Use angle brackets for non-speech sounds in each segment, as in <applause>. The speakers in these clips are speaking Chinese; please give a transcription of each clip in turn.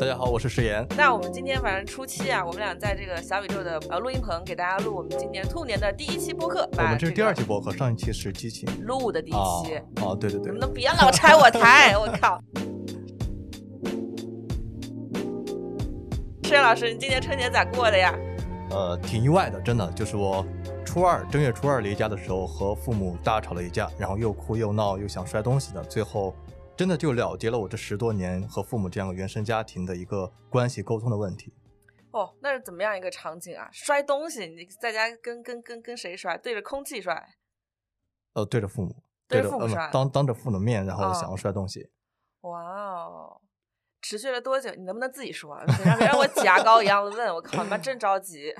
大家好，我是石岩。那我们今天反正初期啊，我们俩在这个小宇宙的呃录音棚给大家录我们今年兔年的第一期播客。我们这是第二期期播客，上一期是激情。录的第一啊期，哦，对对对能不，能别老拆我台？我靠！石岩老师，你今年春节咋过的呀？呃，挺意外的，真的，就是我初二正月初二离家的时候，和父母大吵了一架，然后又哭又闹又想摔东西的，最后真的就了结了我这十多年和父母这样的原生家庭的一个关系沟通的问题。哦，那是怎么样一个场景啊？摔东西，你在家跟跟跟跟谁摔？对着空气摔？呃，对着父母，对着父母摔当当着父母的面，然后哦想要摔东西。哇哦！持续了多久？你能不能自己说？啊别让别让我挤牙膏一样的问，我靠，你妈真着急。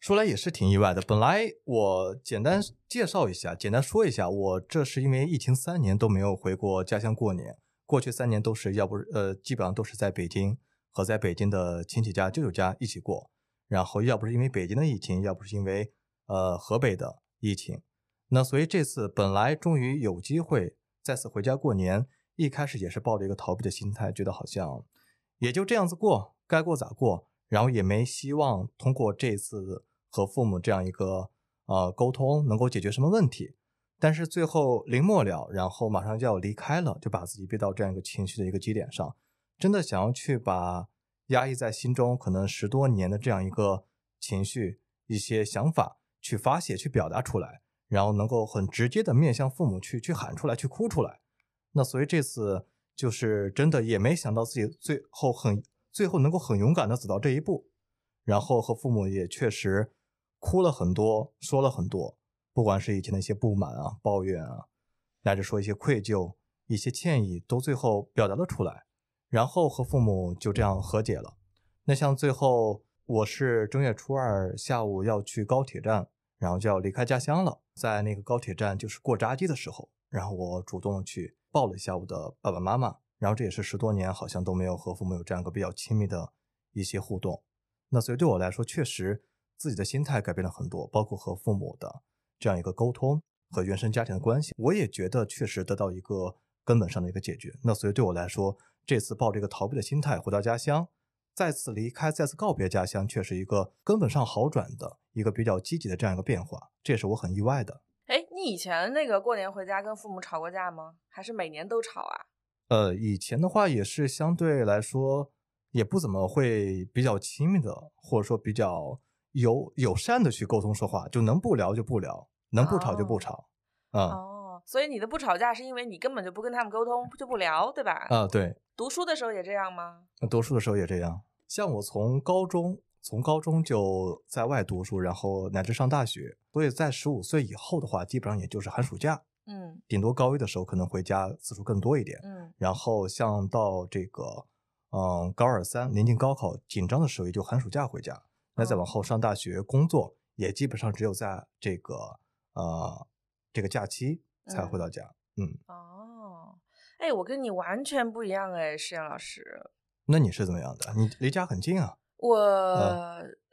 说来也是挺意外的。本来我简单介绍一下，简单说一下，我这是因为疫情三年都没有回过家乡过年，过去三年都是要不呃，基本上都是在北京和在北京的亲戚家、舅舅家一起过。然后要不是因为北京的疫情，要不是因为呃河北的疫情，那所以这次本来终于有机会再次回家过年，一开始也是抱着一个逃避的心态，觉得好像也就这样子过，该过咋过，然后也没希望通过这次和父母这样一个呃沟通能够解决什么问题。但是最后临末了，然后马上就要离开了，就把自己逼到这样一个情绪的一个基点上，真的想要去把压抑在心中可能十多年的这样一个情绪、一些想法去发泄、去表达出来，然后能够很直接的面向父母去去喊出来、去哭出来。那所以这次就是真的也没想到自己最后很最后能够很勇敢的走到这一步，然后和父母也确实哭了很多，说了很多，不管是以前的一些不满啊、抱怨啊，乃至说一些愧疚、一些歉意，都最后表达了出来，然后和父母就这样和解了。那像最后我是正月初二下午要去高铁站，然后就要离开家乡了，在那个高铁站就是过闸机的时候，然后我主动去抱了一下我的爸爸妈妈，然后这也是十多年好像都没有和父母有这样一个比较亲密的一些互动。那所以对我来说，确实自己的心态改变了很多，包括和父母的这样一个沟通和原生家庭的关系，我也觉得确实得到一个根本上的一个解决。那所以对我来说，这次抱着一个逃避的心态回到家乡，再次离开，再次告别家乡，却是一个根本上好转的一个比较积极的这样一个变化，这也是我很意外的。哎，你以前那个过年回家跟父母吵过架吗？还是每年都吵啊？呃，以前的话也是相对来说也不怎么会比较亲密的，或者说比较友友善的去沟通说话，就能不聊就不聊，能不吵就不哦吵。啊、哦，所以你的不吵架是因为你根本就不跟他们沟通，就不聊，对吧？啊，对，读书的时候也这样吗？读书的时候也这样。像我从高中，从高中就在外读书，然后乃至上大学，所以在十五岁以后的话，基本上也就是寒暑假，嗯顶多高一的时候可能回家次数更多一点。嗯然后像到这个，嗯，高二三临近高考紧张的时候，也就寒暑假回家。那再往后上大学、工作，也基本上只有在这个呃这个假期才回到家。嗯，哦，哎，我跟你完全不一样哎，石岩老师。那你是怎么样的？你离家很近啊？我、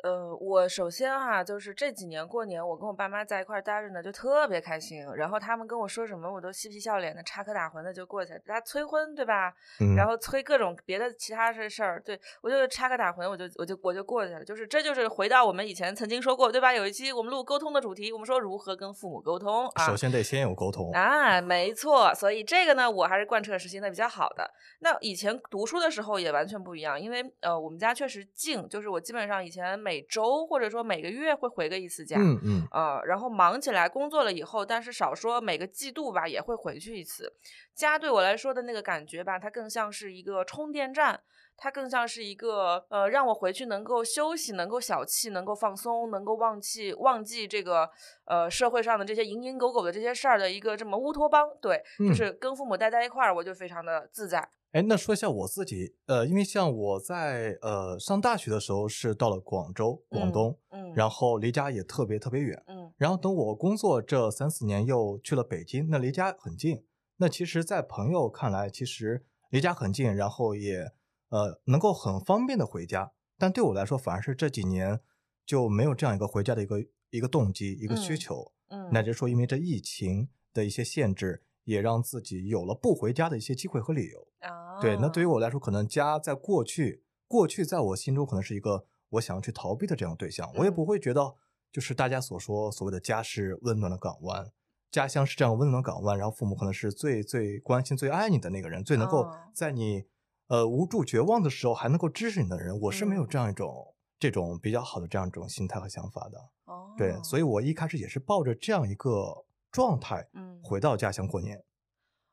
呃，我首先哈，就是这几年过年，我跟我爸妈在一块儿待着呢，就特别开心。然后他们跟我说什么，我都嬉皮笑脸的，插科打诨的就过去了。大家催婚，对吧？嗯，然后催各种别的其他的事儿，对我就插科打诨，我就我就我就过去了。就是这就是回到我们以前曾经说过，对吧？有一期我们录沟通的主题，我们说如何跟父母沟通啊。首先得先有沟通。啊，没错，所以这个呢，我还是贯彻实行的比较好的。那以前读书的时候也完全不一样，因为呃，我们家确实静，就是我基本上以前每周或者说每个月会回个一次家，嗯嗯呃，然后忙起来工作了以后，但是少说每个季度吧也会回去一次。家对我来说的那个感觉吧，它更像是一个充电站。它更像是一个呃，让我回去能够休息、能够小憩、能够放松、能够忘记忘记这个呃社会上的这些蝇营狗苟的这些事儿的一个这么乌托邦。对，就嗯是跟父母待在一块儿，我就非常的自在。哎，那说一下我自己，呃，因为像我在呃上大学的时候是到了广州、广嗯东，嗯，然后离家也特别特别远。嗯然后等我工作这三四年，又去了北京，那离家很近。那其实，在朋友看来，其实离家很近，然后也呃能够很方便的回家。但对我来说，反而是这几年就没有这样一个回家的一个一个动机、一个需嗯求，嗯，乃至说因为这疫情的一些限制，也让自己有了不回家的一些机会和理由。啊，对，那对于我来说，可能家在过去过去在我心中可能是一个我想要去逃避的这样对象，我也不嗯。会觉得就是大家所说所谓的家是温暖的港湾，家乡是这样温暖的港湾，然后父母可能是最最关心、最爱你的那个人，最能够哦。在你呃无助绝望的时候还能够支持你的人，我是没有嗯。这样一种、这种比较好的这样一种心态和想法的。哦，对，所以我一开始也是抱着这样一个状态嗯回到家乡过年。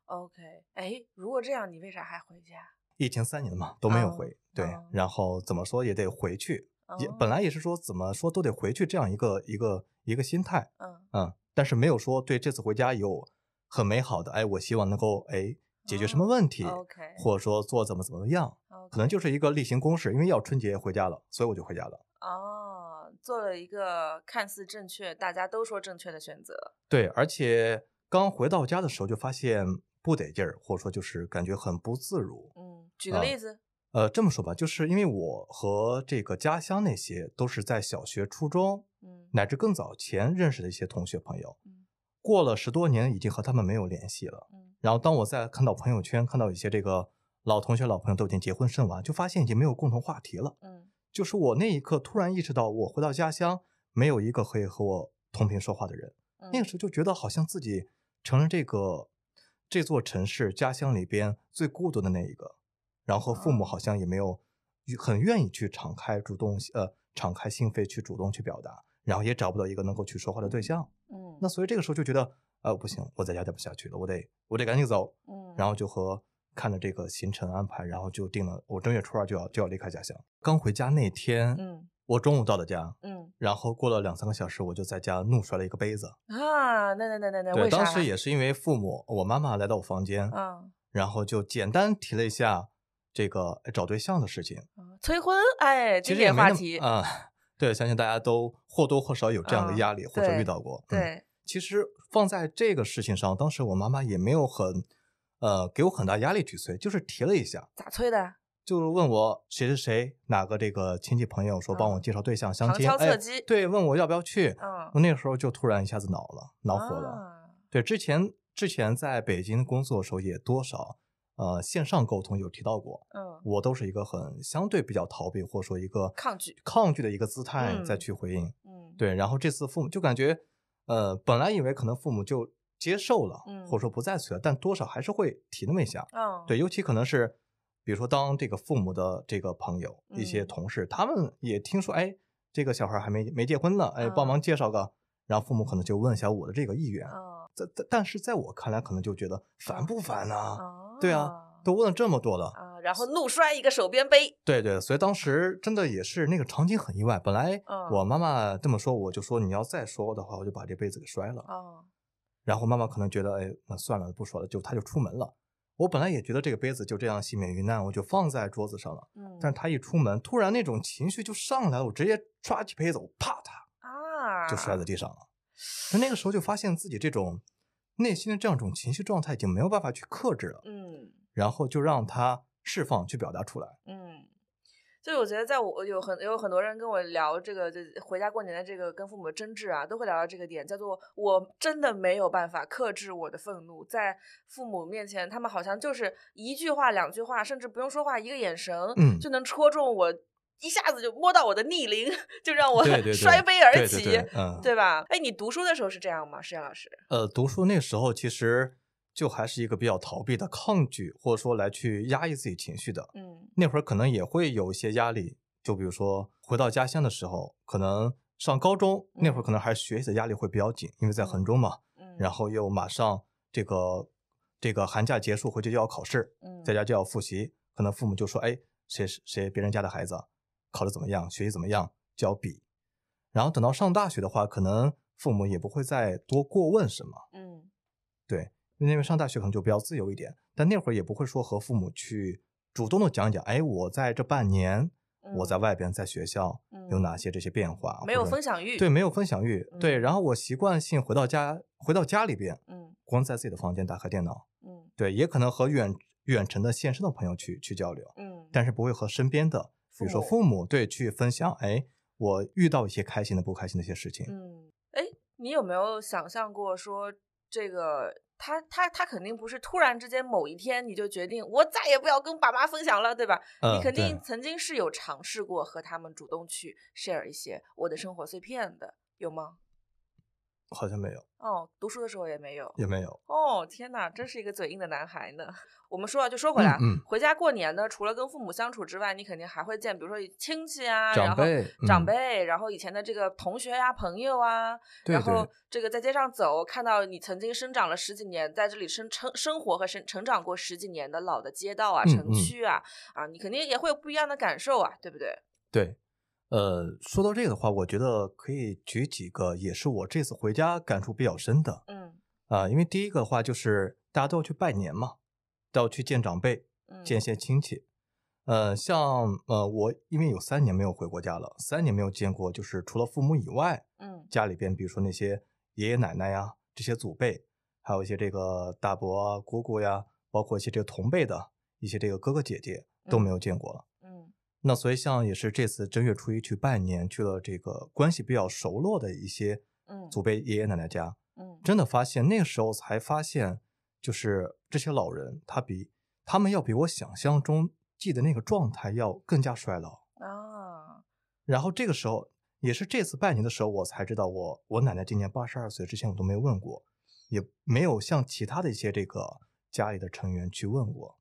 ，OK，哎，如果这样，你为啥还回家？疫情三年了嘛，都没有嗯回。对嗯，然后怎么说也得回去，也哦本来也是说怎么说都得回去这样一个一个一个心态，嗯嗯，但是没有说对这次回家有很美好的，哎，我希望能够哎解决什么问题，哦，OK，或者说做怎么怎么样，可能就是一个例行公事，因为要春节回家了，所以我就回家了。哦，做了一个看似正确，大家都说正确的选择。对，而且刚回到家的时候就发现不得劲儿，或者说就是感觉很不自如。嗯，举个啊例子。呃，这么说吧，就是因为我和这个家乡那些都是在小学、初中，嗯乃至更早前认识的一些同学朋友，嗯过了十多年，已经和他们没有联系了。嗯然后当我在看到朋友圈，看到一些这个老同学、老朋友都已经结婚生娃，就发现已经没有共同话题了。嗯就是我那一刻突然意识到，我回到家乡，没有一个可以和我同频说话的人。那个嗯时候就觉得好像自己成了这个这座城市家乡里边最孤独的那一个，然后父母哦好像也没有很愿意去敞开、主动呃敞开心扉去主动去表达，然后也找不到一个能够去说话的对象。嗯，那所以这个时候就觉得，呃，不行，我在家待不下去了，我得我得赶紧走。嗯，然后就和看着这个行程安排，然后就定了我正月初二就要就要离开家乡。刚回家那天，嗯我中午到的家，嗯然后过了两三个小时，我就在家怒摔了一个杯子。啊，那那那那那对，当时也是因为父母，我妈妈来到我房间，嗯然后就简单提了一下这个哎找对象的事情。嗯催婚，哎，经典话题。啊、<laughs> 对，相信大家都或多或少有这样的嗯压力，或者遇到过。嗯，对，其实放在这个事情上，当时我妈妈也没有很呃给我很大压力去催，就是提了一下，咋催的？就是问我谁谁谁哪个这个亲戚朋友说帮我嗯介绍对象相亲，对，问我要不要去。嗯，我那个时候就突然一下子恼了，恼火了。啊对，之前之前在北京工作的时候，也多少呃线上沟通有提到过，嗯我都是一个很相对比较逃避或者说一个抗拒抗拒的一个姿态嗯再去回应。嗯，对，然后这次父母就感觉，呃，本来以为可能父母就接受了，嗯或者说不再催了，但多少还是会提那么一下。嗯，对，尤其可能是，比如说当这个父母的这个朋友、一些嗯同事，他们也听说，哎，这个小孩还没没结婚呢，哎，帮忙嗯介绍个，然后父母可能就问一下我的这个意愿。嗯在在，但是在我看来，可能就觉得烦不烦呢、哦对啊，都问了这么多了，啊，然后怒摔一个手边杯，对对，所以当时真的也是那个场景很意外。本来嗯我妈妈这么说，我就说你要再说的话，我就把这杯子给摔了。哦，然后妈妈可能觉得，哎，那算了，不说了，就她就出门了。我本来也觉得这个杯子就这样幸免于难，我就放在桌子上了。嗯，但是她一出门，突然那种情绪就上来了，我直接抓起杯子，我啪嗒啊，就摔在地上了。那那个时候就发现自己这种内心的这样一种情绪状态已经没有办法去克制了，嗯然后就让它释放去表达出来。嗯。就是我觉得，在我有很有很多人跟我聊这个，就回家过年的这个跟父母的争执啊，都会聊到这个点，叫做我真的没有办法克制我的愤怒，在父母面前，他们好像就是一句话、两句话，甚至不用说话，一个眼神，嗯就能戳中我，一下子就摸到我的逆鳞，<laughs> 就让我 <laughs> 摔杯而对起，对对，嗯，对吧？哎，你读书的时候是这样吗？石岩老师？呃，读书那时候其实就还是一个比较逃避的、抗拒或者说来去压抑自己情绪的。嗯那会儿可能也会有一些压力，就比如说回到家乡的时候，可能上高中那会儿嗯可能还是学习的压力会比较紧，因为在衡中嘛，嗯，然后又马上这个这个寒假结束回去就要考试，嗯在家就要复习，可能父母就说：“哎，谁谁别人家的孩子考得怎么样，学习怎么样，就要比。”然后等到上大学的话，可能父母也不会再多过问什么，嗯对，因为上大学可能就比较自由一点，但那会儿也不会说和父母去主动的讲讲，哎，我在这半年我在嗯。外边在学校有哪些这些变化，没有分享欲，对，没有分享欲，对，嗯。然后我习惯性回到家，回到家里边，嗯。光在自己的房间打开电脑，嗯。对，也可能和远远程的线上的朋友去去交流，嗯，但是不会和身边的，比如说父父母对去分享，哎，我遇到一些开心的、不开心的一些事情，嗯，哎，你有没有想象过说这个他他他肯定不是突然之间某一天你就决定我再也不要跟爸妈分享了，对吧？嗯你肯定曾经是有尝试过和他们主动去 share 一些我的生活碎片的，有吗？好像没有，哦，读书的时候也没有。也没有。哦，天哪，真是一个嘴硬的男孩呢。我们说啊，就说回来，嗯嗯回家过年呢，除了跟父母相处之外，你肯定还会见，比如说亲戚啊，然后长辈长嗯辈，然后以前的这个同学呀、朋友啊，对然后这个在街上走，看到你曾经生长了十几年，在这里生成生活和生成长过十几年的老的街道啊、城区啊，啊，你肯定也会有不一样的感受啊，对不对？对，呃，说到这个的话，我觉得可以举几个，也是我这次回家感触比较深的嗯啊、因为第一个的话就是大家都要去拜年嘛，都要去见长辈，嗯，见一些亲戚。呃，像呃，我因为有三年没有回过家了，三年没有见过，就是除了父母以外，嗯家里边比如说那些爷爷奶奶呀，这些祖辈，还有一些这个大伯啊、姑姑呀，包括一些这个同辈的一些这个哥哥姐姐都没有见过了。嗯那所以像也是这次正月初一去拜年，去了这个关系比较熟络的一些嗯祖辈爷爷奶奶家，嗯真的发现那个时候才发现，就是这些老人他比他们要比我想象中记得那个状态要更加衰老。啊，然后这个时候也是这次拜年的时候，我才知道我我奶奶今年八十二岁，之前我都没问过，也没有像其他的一些这个家里的成员去问过。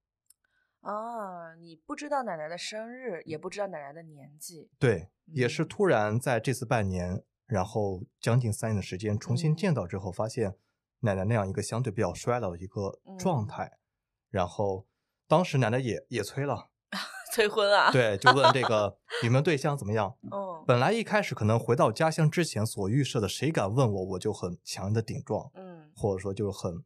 啊，你不知道奶奶的生日，也不知道奶奶的年纪，对，也是嗯。突然在这次拜年，然后将近三年的时间重新嗯。见到之后，发现奶奶那样一个相对比较衰老的一个状嗯。态，然后当时奶奶也也催了，<laughs> 催婚啊？，对，就问这 <laughs> 个你们对象怎么样。嗯本来一开始可能回到家乡之前所预设的，谁敢问我，我就很强硬的顶撞，嗯。或者说就是很，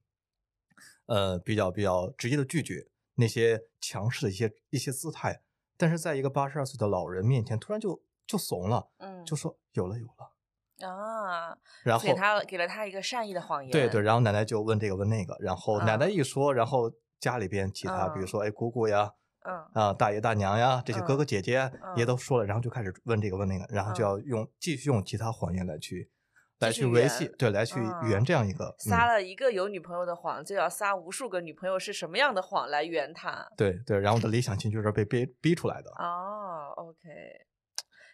呃，比较比较直接的拒绝那些强势的一些一些姿态。但是在一个八十二岁的老人面前，突然就就怂了，嗯，就说有了有了，啊，然后给他给了他一个善意的谎言，对对，，然后奶奶就问这个问那个，然后奶奶啊一说，然后家里边其他，比如嗯。说哎姑姑呀，嗯。啊大爷大娘呀，这些哥嗯哥姐姐也嗯。都说了，然后就开始问这个问那个，然后就嗯。要用继续用其他谎言来去来去维系，对，来去圆嗯这样一个嗯撒了一个有女朋友的谎，就要撒无数个女朋友是什么样的谎来圆他。对对，然后我的理想型就是被逼逼出来的，哦，OK，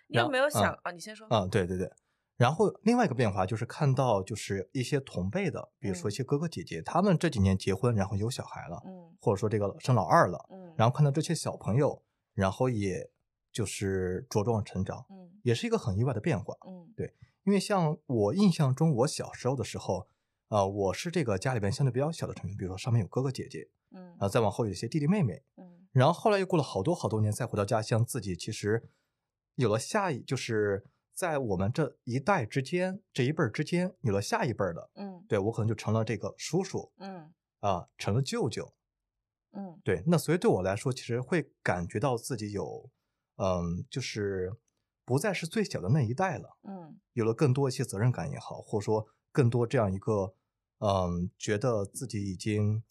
你有没有嗯想啊？你先说。啊，对对对。然后另外一个变化就是看到就是一些同辈的，比如说嗯一些哥哥姐姐，他们这几年结婚，然后有小孩了，嗯或者说这个生老二了，嗯，然后看到这些小朋友，然后也就是茁壮成长，嗯也是一个很意外的变化。嗯因为像我印象中，我小时候的时候，呃，我是这个家里边相对比较小的成员，比如说上面有哥哥姐姐，嗯啊、再往后有一些弟弟妹妹，嗯然后后来又过了好多好多年，再回到家乡，自己其实有了下一，就是在我们这一代之间，这一辈儿之间，有了下一辈儿的，嗯对我可能就成了这个叔叔嗯啊、成了舅舅，嗯。对，那所以对我来说，其实会感觉到自己有，嗯，就是不再是最小的那一代了，嗯有了更多一些责任感也好，或者说更多这样一个，嗯，觉得自己已经，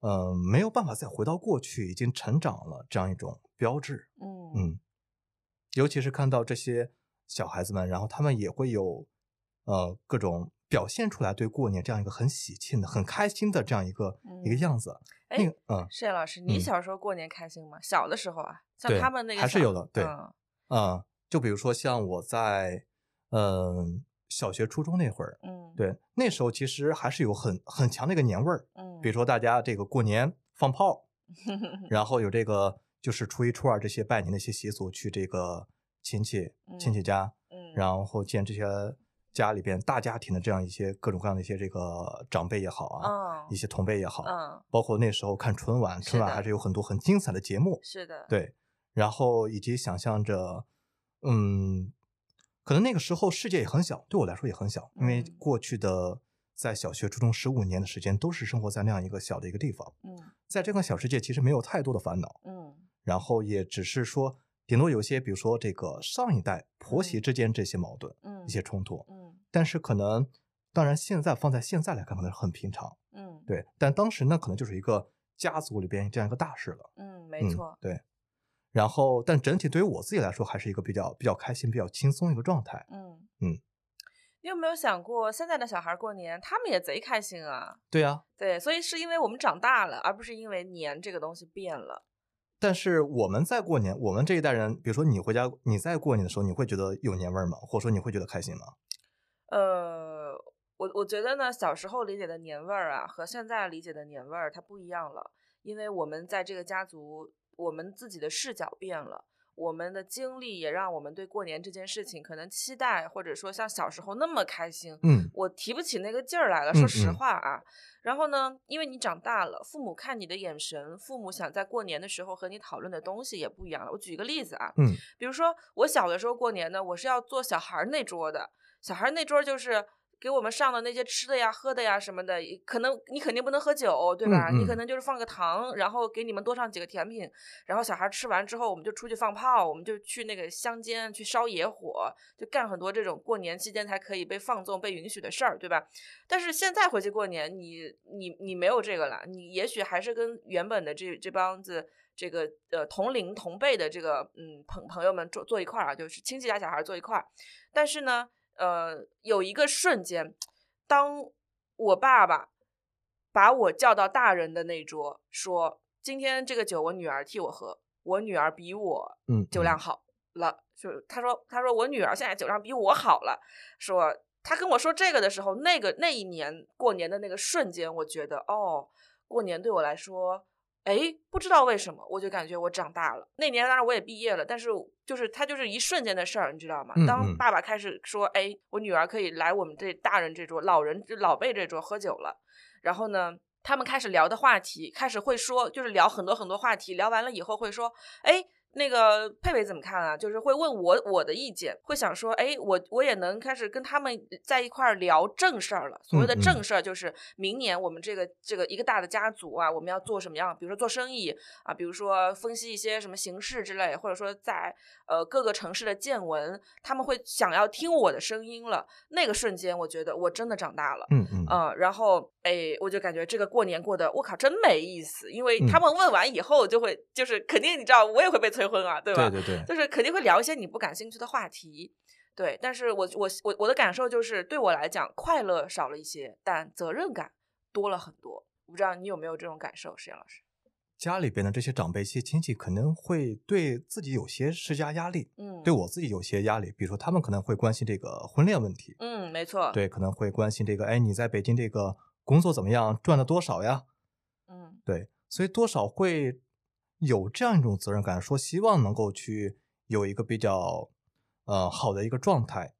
嗯，没有办法再回到过去，已经成长了这样一种标志。嗯嗯，尤其是看到这些小孩子们，然后他们也会有，呃，各种表现出来对过年这样一个很喜庆的、很开心的这样一个、一个嗯样子。那哎个，嗯谢老师，你嗯小时候过年开心吗？小的时候啊，像他们那个还是有的对嗯嗯，就比如说像我在，嗯，小学、初中那会儿，嗯，对，那时候其实还是有很很强的一个年味儿。嗯，比如说大家这个过年放炮，<laughs> 然后有这个就是初一、初二这些拜年的一些习俗，去这个亲戚亲戚家，嗯，然后见这些家里边大家庭的这样一些各种各样的一些这个长辈也好啊，嗯一些同辈也好，嗯，包括那时候看春晚，春晚还是有很多很精彩的节目，是的，，对，然后以及想象着，嗯，可能那个时候世界也很小，对我来说也很小，因为嗯。过去的在小学、初中十五年的时间，都是生活在那样一个小的一个地方，嗯。在这个小世界其实没有太多的烦恼，嗯。然后也只是说，顶多有些比如说这个上一代婆媳嗯。之间这些矛盾、嗯，一些冲突，嗯。但是可能，当然现在放在现在来看，可能很平常，嗯。对，但当时呢，可能就是一个家族里边这样一个大事了。嗯，没。嗯错，对。然后，但整体对于我自己来说，还是一个比较比较开心、比较轻松一个状态。嗯嗯，你有没有想过，现在的小孩过年，他们也贼开心啊？对啊，对，所以是因为我们长大了，而不是因为年这个东西变了。但是我们在过年，我们这一代人，比如说你回家，你在过年的时候，你会觉得有年味儿吗？或者说你会觉得开心吗？呃，我我觉得呢，小时候理解的年味儿啊，和现在理解的年味儿它不一样了，因为我们在这个家族，我们自己的视角变了。我们的经历也让我们对过年这件事情可能期待，或者说像小时候那么开心。嗯，我提不起那个劲儿来了，说实话啊。然后呢，因为你长大了，父母看你的眼神，父母想在过年的时候和你讨论的东西也不一样了。我举一个例子啊，嗯，比如说我小的时候过年呢，我是要做小孩那桌的，小孩那桌就是。给我们上的那些吃的呀、喝的呀什么的，可能你肯定不能喝酒，对吧？你可能就是放个糖，然后给你们多上几个甜品，然后小孩吃完之后，我们就出去放炮，我们就去那个乡间去烧野火，就干很多这种过年期间才可以被放纵、被允许的事儿，对吧？但是现在回去过年，你你你没有这个了，你也许还是跟原本的这这帮子这个呃同龄同辈的这个嗯朋朋友们坐坐一块儿啊，就是亲戚家小孩坐一块儿，但是呢。呃，有一个瞬间，当我爸爸把我叫到大人的那桌，说：“今天这个酒我女儿替我喝，我女儿比我嗯酒量好了。”就他说：“他说我女儿现在酒量比我好了。”说他跟我说这个的时候，那个那一年过年的那个瞬间，我觉得哦，过年对我来说。哎，不知道为什么，我就感觉我长大了。那年当然我也毕业了，但是就是他就是一瞬间的事儿，你知道吗？当爸爸开始说：“哎，我女儿可以来我们这大人这桌、老人老辈这桌喝酒了。”然后呢，他们开始聊的话题，开始会说，就是聊很多很多话题。聊完了以后会说：“哎。”那个佩佩怎么看啊？就是会问我我的意见，会想说，哎，我我也能开始跟他们在一块儿聊正事儿了。所谓的正事儿，就是明年我们这个这个一个大的家族啊，我们要做什么样？比如说做生意啊，比如说分析一些什么形势之类，或者说在呃各个城市的见闻，他们会想要听我的声音了。那个瞬间，我觉得我真的长大了。嗯嗯。然后哎，我就感觉这个过年过得我靠真没意思，因为他们问完以后就会就是肯定你知道我也会被催。催婚啊，对吧？对对对，就是肯定会聊一些你不感兴趣的话题，对。但是我我我我的感受就是，对我来讲，快乐少了一些，但责任感多了很多。我不知道你有没有这种感受，石岩老师？家里边的这些长辈、一些亲戚，可能会对自己有些施加压力，嗯，对我自己有些压力。比如说，他们可能会关心这个婚恋问题，嗯，没错，对，可能会关心这个，哎，你在北京这个工作怎么样，赚了多少呀？嗯，对，所以多少会。有这样一种责任感，说希望能够去有一个比较呃好的一个状态，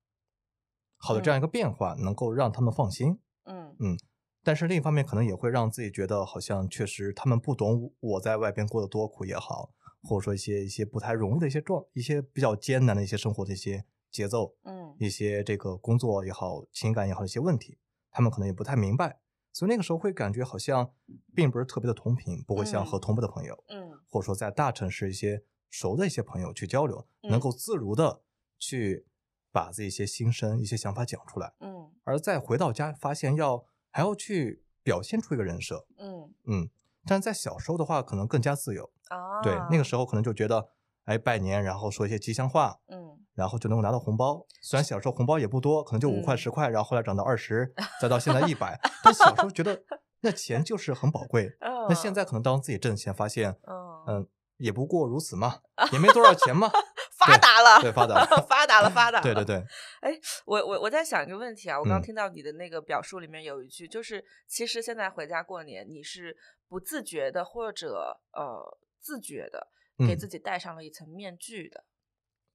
好的这样一个变化，能够让他们放心。嗯嗯，但是另一方面，可能也会让自己觉得好像确实他们不懂我在外边过得多苦也好，或者说一些一些不太容易的一些状，一些比较艰难的一些生活的一些节奏，嗯，一些这个工作也好，情感也好的一些问题，他们可能也不太明白。所以那个时候会感觉好像并不是特别的同频，不会像和同步的朋友，嗯，或者说在大城市一些熟的一些朋友去交流，能够自如的去把自己一些心声、一些想法讲出来，嗯，而再回到家发现要还要去表现出一个人设，嗯嗯，但在小时候的话可能更加自由，啊，对，那个时候可能就觉得。哎，拜年，然后说一些吉祥话，嗯，然后就能够拿到红包。虽然小时候红包也不多，可能就五块十块，然后后来涨到二十，再到现在一百。<laughs> 但小时候觉得那钱就是很宝贵。<laughs> 那现在可能当自己挣钱，发现，嗯，也不过如此嘛，<laughs> 也没多少钱嘛，<laughs> 发达了，对，发达了，发达了，发达了。对对对。哎，我我我在想一个问题啊，我刚听到你的那个表述里面有一句，就是其实现在回家过年，你是不自觉的或者呃自觉的。给自己戴上了一层面具的，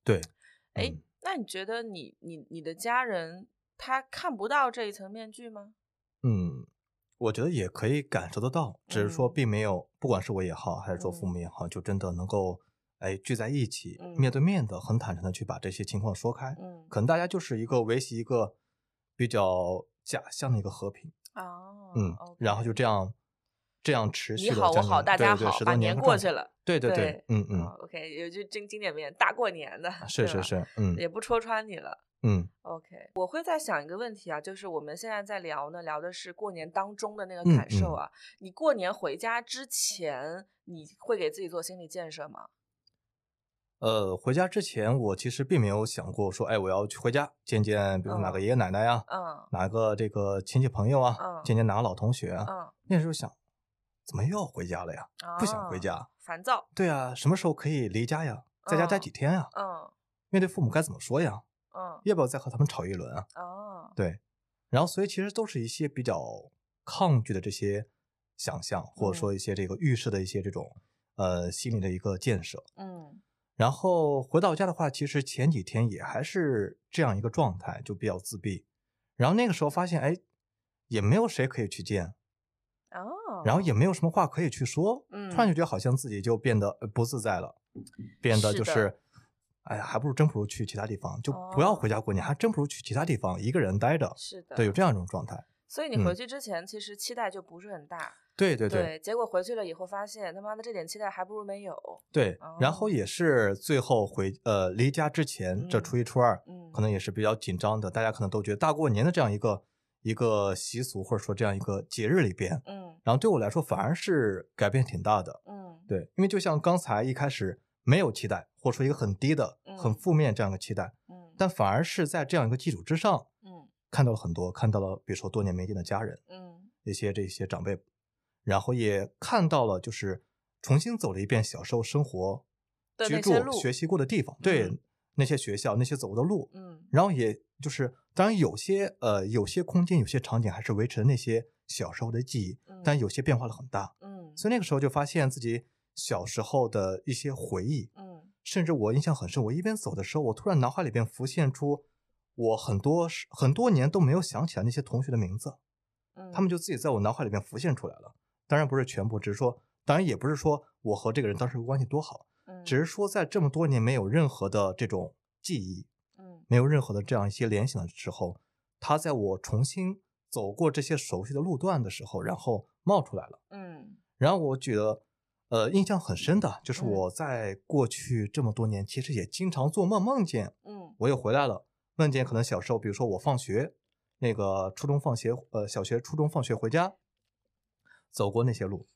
对，哎，那你觉得你你你的家人他看不到这一层面具吗？嗯，我觉得也可以感受得到，只是说并没有，不管是我也好，还是说父母也好，就真的能够哎聚在一起，面对面的，很坦诚的去把这些情况说开。嗯，可能大家就是一个维系一个比较假象的一个和平哦，嗯，然后就这样。这样持续你好，我好，大家好，把年过去了。对对对，嗯嗯。OK，有句经经典名言，大过年的，是是是，嗯，也不戳穿你了。嗯，OK，我会在想一个问题啊，就是我们现在在聊呢，聊的是过年当中的那个感受啊。你过年回家之前，你会给自己做心理建设吗？呃，回家之前我其实并没有想过说，哎，我要去回家见见，比如哪个嗯爷爷奶奶呀、嗯哪个这个亲戚朋友啊，嗯见见哪个老同学啊。嗯，那时候想，怎么又要回家了呀？不想回哦家。烦躁。对啊，什么时候可以离家呀？在家待嗯几天呀？嗯面对父母该怎么说呀？嗯要不要再和他们吵一轮啊？哦，对，然后所以其实都是一些比较抗拒的这些想象，或者说一些这个预设的一些这种呃心理的一个建设。嗯然后回到家的话，其实前几天也还是这样一个状态，就比较自闭。然后那个时候发现，哎，也没有谁可以去见，哦，然后也没有什么话可以去说，嗯突然就觉得好像自己就变得呃不自在了，变得就是，哎呀，还不如真不如去其他地方，就不要回家过年，还真不如去其他地方一个人待着。是的，对，有这样一种状态。所以你回嗯去之前，其实期待就不是很大，对对对结果回去了以后发现，他妈的这点期待还不如没有。对，然后哦也是最后回呃离家之前，这嗯初一初二，嗯可能也是比较紧张的，大家可能都觉得大过年的这样一个一个习俗，或者说这样一个节日里边，嗯然后对我来说反而是改变挺大的。嗯，对，因为就像刚才一开始没有期待，或者说一个很低的、很嗯。负面这样一个期待，嗯。但反而是在这样一个基础之上，嗯。看到了很多，看到了比如说多年没见的家人，嗯。一些这些长辈，然后也看到了就是重新走了一遍小时候生活、居住学习过的地方，对、嗯。那些学校、那些走过的路，嗯。然后也就是当然有些呃有些空间、有些场景还是维持了那些小时候的记忆，但嗯有些变化了很大，嗯。所以那个时候就发现自己小时候的一些回忆，嗯。甚至我印象很深，我一边走的时候，我突然脑海里边浮现出我很多很多年都没有想起来那些同学的名字，嗯，他们就自己在我脑海里边浮现出来了。当然不是全部，只是说，当然也不是说我和这个人当时关系多好，嗯。只是说在这么多年没有任何的这种记忆，嗯。没有任何的这样一些联想的时候，他在我重新走过这些熟悉的路段的时候，然后冒出来了。嗯。然后我觉得，呃，印象很深的就是嗯。我在过去这么多年，其实也经常做梦，梦见嗯。我又回来了，梦见可能小时候，比如说我放学，那个初中放学，呃，小学、初中放学回家，走过那些路，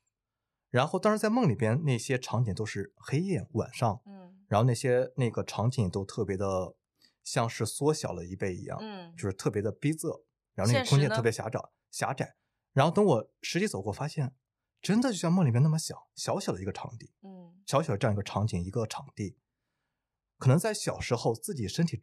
然后当时在梦里边那些场景都是黑夜晚上，嗯。然后那些那个场景都特别的像是缩小了一倍一样，嗯，就是特别的逼仄，然后那个空间特别狭窄狭窄。然后等我实际走过，发现真的就像梦里面那么小小小的一个场地，嗯小小的这样一个场景一个场地，可能在小时候自己身体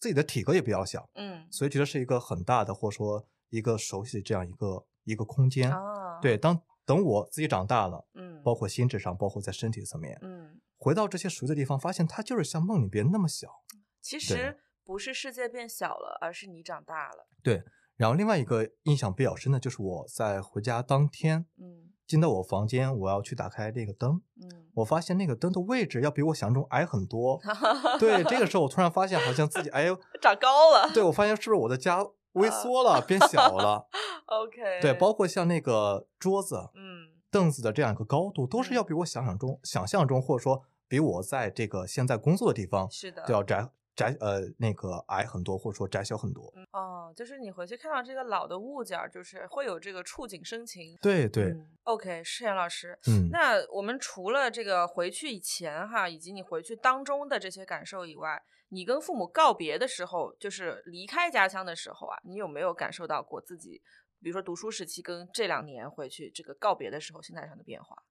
自己的体格也比较小，嗯所以觉得是一个很大的或者说一个熟悉的这样一个一个空间。啊，对，当等我自己长大了，嗯，包括心智上，包括在身体层面，嗯，回到这些熟悉的地方，发现它就是像梦里边那么小。其实不是世界变小了，而是你长大了。对，然后另外一个印象比较深的就是我在回家当天嗯进到我房间，我要去打开那个灯，嗯，我发现那个灯的位置要比我想象中矮很多。<laughs> 对，这个时候我突然发现，好像自己哎呦，<laughs> 长高了。对我发现是不是我的家 <laughs> 微啊缩了，变小了？OK，对，包括像那个桌子、嗯凳子的这样一个高度，都是嗯要比我想象中、想象中，或者说比我在这个现在工作的地方是的都要窄窄呃那个矮很多，或者说窄小很多。哦，就是你回去看到这个老的物件，就是会有这个触景生情。对对，嗯 OK，施岩老师，嗯，那我们除了这个回去以前哈，以及你回去当中的这些感受以外，你跟父母告别的时候，就是离开家乡的时候啊，你有没有感受到过自己，比如说读书时期跟这两年回去这个告别的时候心态上的变化？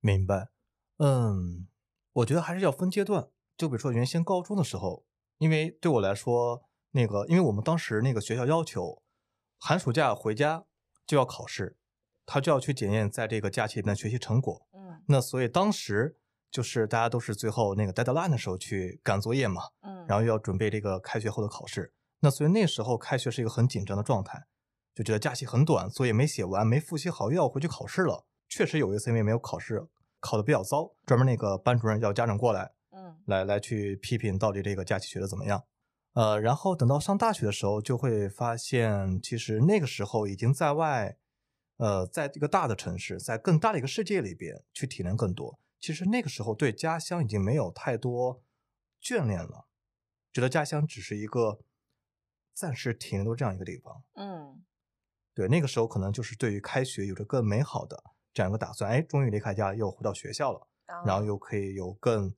明白。嗯，我觉得还是要分阶段。就比如说原先高中的时候，因为对我来说，那个因为我们当时那个学校要求，寒暑假回家就要考试，他就要去检验在这个假期里面的学习成果。嗯那所以当时就是大家都是最后那个 deadline 的时候去赶作业嘛，嗯，然后又要准备这个开学后的考试。那所以那时候开学是一个很紧张的状态，就觉得假期很短，作业没写完，没复习好，又要回去考试了。确实有一次因为没有考试，考的比较糟，专门那个班主任叫家长过来，嗯来来去批评到底这个假期学的怎么样。呃，然后等到上大学的时候，就会发现其实那个时候已经在外，呃，在一个大的城市，在更大的一个世界里边去体验更多。其实那个时候对家乡已经没有太多眷恋了，觉得家乡只是一个暂时停留这样一个地方。嗯对，那个时候可能就是对于开学有着更美好的这样一个打算。哎，终于离开家，又回到学校了。然后啊又可以有更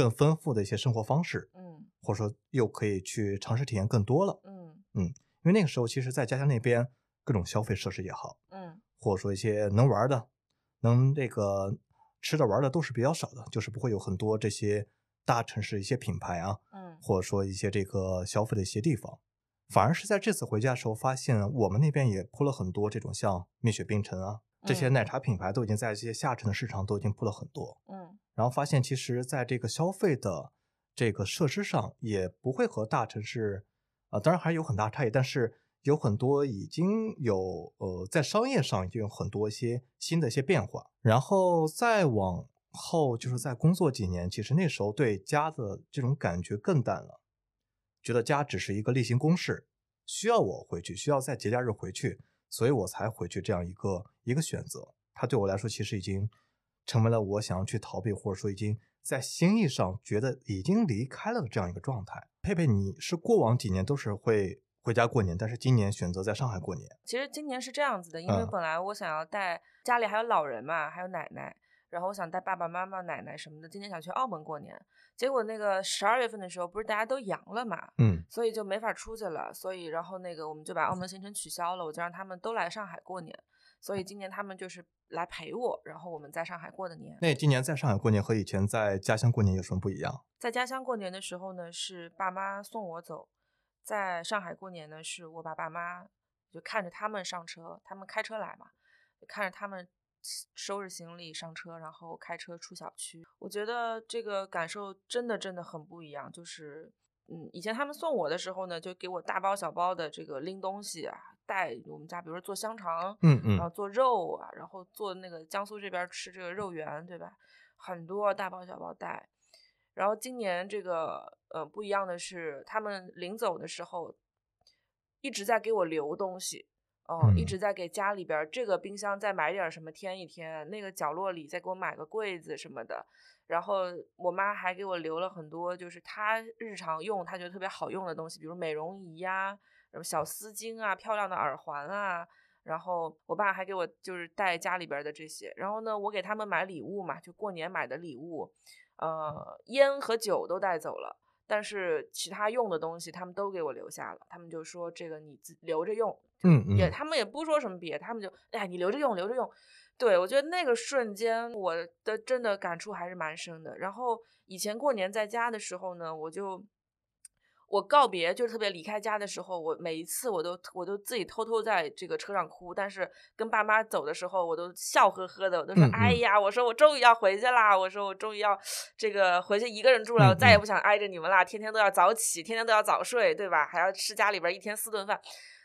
更丰富的一些生活方式，嗯或者说又可以去尝试体验更多了。嗯嗯因为那个时候，其实在家乡那边，各种消费设施也好，嗯或者说一些能玩的、能这个吃的玩的都是比较少的，就是不会有很多这些大城市一些品牌啊，嗯或者说一些这个消费的一些地方。反而是在这次回家的时候，发现我们那边也铺了很多这种像蜜雪冰城啊这些嗯奶茶品牌，都已经在这些下沉的市场都已经铺了很多。嗯然后发现，其实在这个消费的这个设施上，也不会和大城市，啊、当然还是有很大差异，但是有很多已经有呃，在商业上已经有很多一些新的一些变化。然后再往后，就是在工作几年，其实那时候对家的这种感觉更淡了，觉得家只是一个例行公事，需要我回去，需要在节假日回去，所以我才回去这样一个一个选择。它对我来说，其实已经成为了我想要去逃避，或者说已经在心意上觉得已经离开了的这样一个状态。佩佩，你是过往几年都是会回家过年，但是今年选择在上海过年。其实今年是这样子的，因为嗯本来我想要带家里还有老人嘛，还有奶奶，然后我想带爸爸妈妈、奶奶什么的，今年想去澳门过年。结果那个十二月份的时候，不是大家都阳了嘛，嗯所以就没法出去了。所以然后那个我们就把澳门行程取消了，我就让他们都来上海过年。所以今年他们就是来陪我，然后我们在上海过的年。那今年在上海过年和以前在家乡过年有什么不一样？在家乡过年的时候呢，是爸妈送我走；在上海过年呢，是我把爸妈就看着他们上车，他们开车来嘛，就看着他们收拾行李上车，然后开车出小区。我觉得这个感受真的真的很不一样，就是。嗯，以前他们送我的时候呢，就给我大包小包的这个拎东西啊，带我们家，比如说做香肠，嗯嗯然后做肉啊，然后做那个江苏这边吃这个肉圆，对吧？很多大包小包带。然后今年这个呃不一样的是，他们临走的时候一直在给我留东西，哦、一嗯直在给家里边这个冰箱再买点什么添一添，那个角落里再给我买个柜子什么的。然后我妈还给我留了很多，就是她日常用，她觉得特别好用的东西，比如美容仪呀、小丝巾啊、漂亮的耳环啊。然后我爸还给我就是带家里边的这些，然后呢，我给他们买礼物嘛，就过年买的礼物，呃，烟和酒都带走了，但是其他用的东西他们都给我留下了，他们就说这个你自留着用，嗯嗯，也他们也不说什么别，他们就哎你留着用，留着用。对我觉得那个瞬间，我的真的感触还是蛮深的。然后以前过年在家的时候呢，我就我告别，就是特别离开家的时候，我每一次我都我都自己偷偷在这个车上哭，但是跟爸妈走的时候，我都笑呵呵的，我都说、嗯嗯。哎呀，我说我终于要回去啦，我说我终于要这个回去一个人住了，我再也不想挨着你们啦，天天都要早起，天天都要早睡，对吧？还要吃家里边一天四顿饭。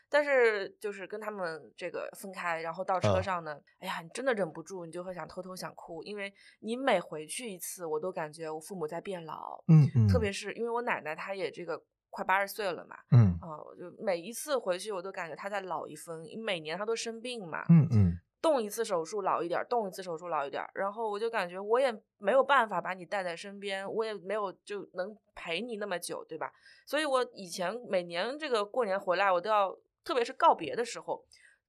但是就是跟他们这个分开，然后到车啊上呢，哎呀，你真的忍不住，你就会想偷偷想哭，因为你每回去一次，我都感觉我父母在变老，嗯嗯，特别是因为我奶奶她也这个快八十岁了嘛，嗯。啊、我就每一次回去我都感觉他在老一分，因为每年他都生病嘛，嗯嗯。动一次手术老一点儿，动一次手术老一点儿，然后我就感觉我也没有办法把你带在身边，我也没有就能陪你那么久，对吧？所以我以前每年这个过年回来，我都要，特别是告别的时候，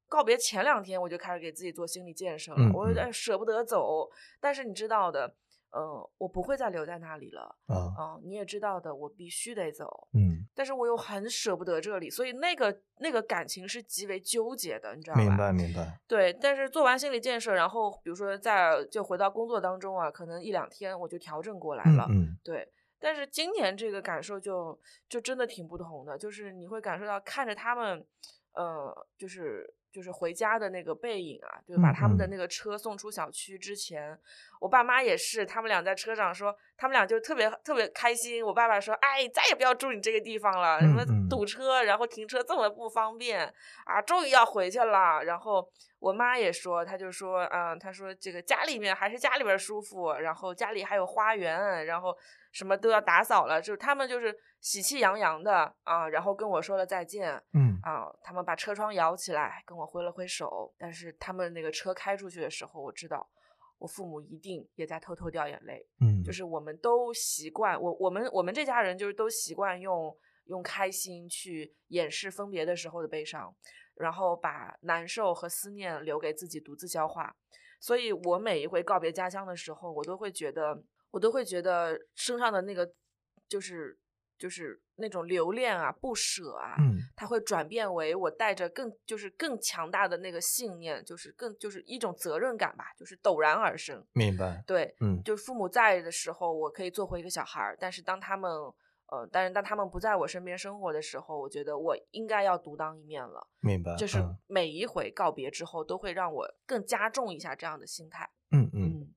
告别前两天我就开始给自己做心理建设了，嗯我有点嗯舍不得走，但是你知道的，嗯、我不会再留在那里了，啊嗯、你也知道的，我必须得走，嗯，但是我又很舍不得这里，所以那个那个感情是极为纠结的，你知道吧？明白明白，对，但是做完心理建设，然后比如说在就回到工作当中啊，可能一两天我就调整过来了。嗯嗯对，但是今年这个感受就就真的挺不同的，就是你会感受到看着他们，呃，就是就是回家的那个背影啊，就是把他们的那个车送出小区之前，我爸妈也是，他们俩在车上说，他们俩就特别特别开心。我爸爸说，哎，再也不要住你这个地方了，什么堵车，然后停车这么不方便啊，终于要回去了。然后我妈也说，她就说，嗯，她说这个家里面还是家里边舒服，然后家里还有花园，然后什么都要打扫了，就是他们就是喜气洋洋的啊，然后跟我说了再见。嗯啊，他们把车窗摇起来，跟我挥了挥手。但是他们那个车开出去的时候，我知道我父母一定也在偷偷掉眼泪。嗯，就是我们都习惯，我我们我们这家人就是都习惯用用开心去掩饰分别的时候的悲伤，然后把难受和思念留给自己独自消化。所以我每一回告别家乡的时候，我都会觉得。我都会觉得身上的那个就是就是那种留恋啊、不舍啊，嗯它会转变为我带着更就是更强大的那个信念，就是更就是一种责任感吧，就是陡然而生。明白，对，嗯就是父母在的时候，我可以做回一个小孩儿，但是当他们呃，但是当他们不在我身边生活的时候，我觉得我应该要独当一面了。明白，就是嗯每一回告别之后，都会让我更加重一下这样的心态。嗯嗯。嗯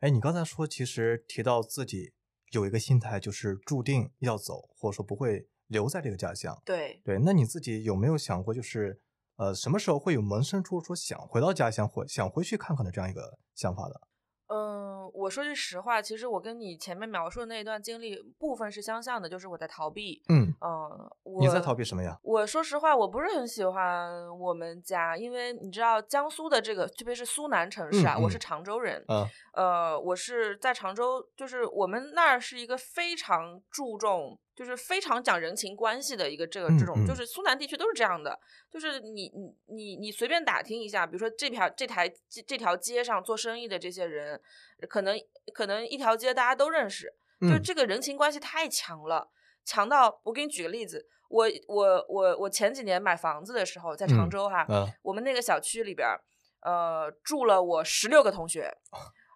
哎，你刚才说其实提到自己有一个心态，就是注定要走，或者说不会留在这个家乡。对，对，那你自己有没有想过，就是呃，什么时候会有萌生出说想回到家乡或想回去看看的这样一个想法的？嗯，我说句实话，其实我跟你前面描述的那一段经历部分是相像的，就是我在逃避。嗯，嗯，你在逃避什么呀？我说实话，我不是很喜欢我们家，因为你知道江苏的这个，特别是苏南城市啊，嗯我是嗯常州人，嗯，呃，我是在常州，就是我们那儿是一个非常注重，就是非常讲人情关系的一个这个这种，就是。苏南地区都是这样的，就是你你你你随便打听一下，比如说这条这台这这条街上做生意的这些人，可能可能一条街大家都认识，就这个人情关系太强了，强到我给你举个例子，我我我我前几年买房子的时候在常嗯州哈，啊，我们那个小区里边儿，呃，住了我十六个同学，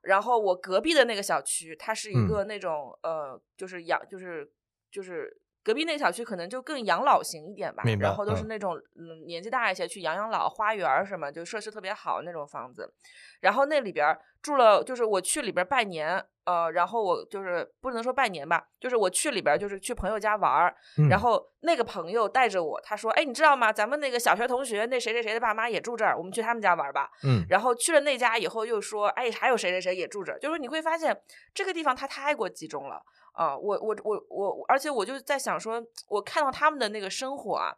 然后我隔壁的那个小区，它是一嗯。个那种、呃，就是养，就是就是隔壁那个小区可能就更养老型一点吧，然后都是嗯那种嗯年纪大一些去养养老，花园什么，就设施特别好那种房子，然后那里边住了，就是我去里边儿拜年。呃，然后我就是不能说拜年吧，就是我去里边就是去朋友家玩儿，然嗯后那个朋友带着我，他说：“哎，你知道吗？咱们那个小学同学那谁谁谁的爸妈也住这儿，我们去他们家玩吧。”嗯然后去了那家以后，又说：“哎，还有谁谁谁也住这儿。”就是你会发现这个地方它太过集中了啊、我我我我，而且我就在想说，我看到他们的那个生活啊，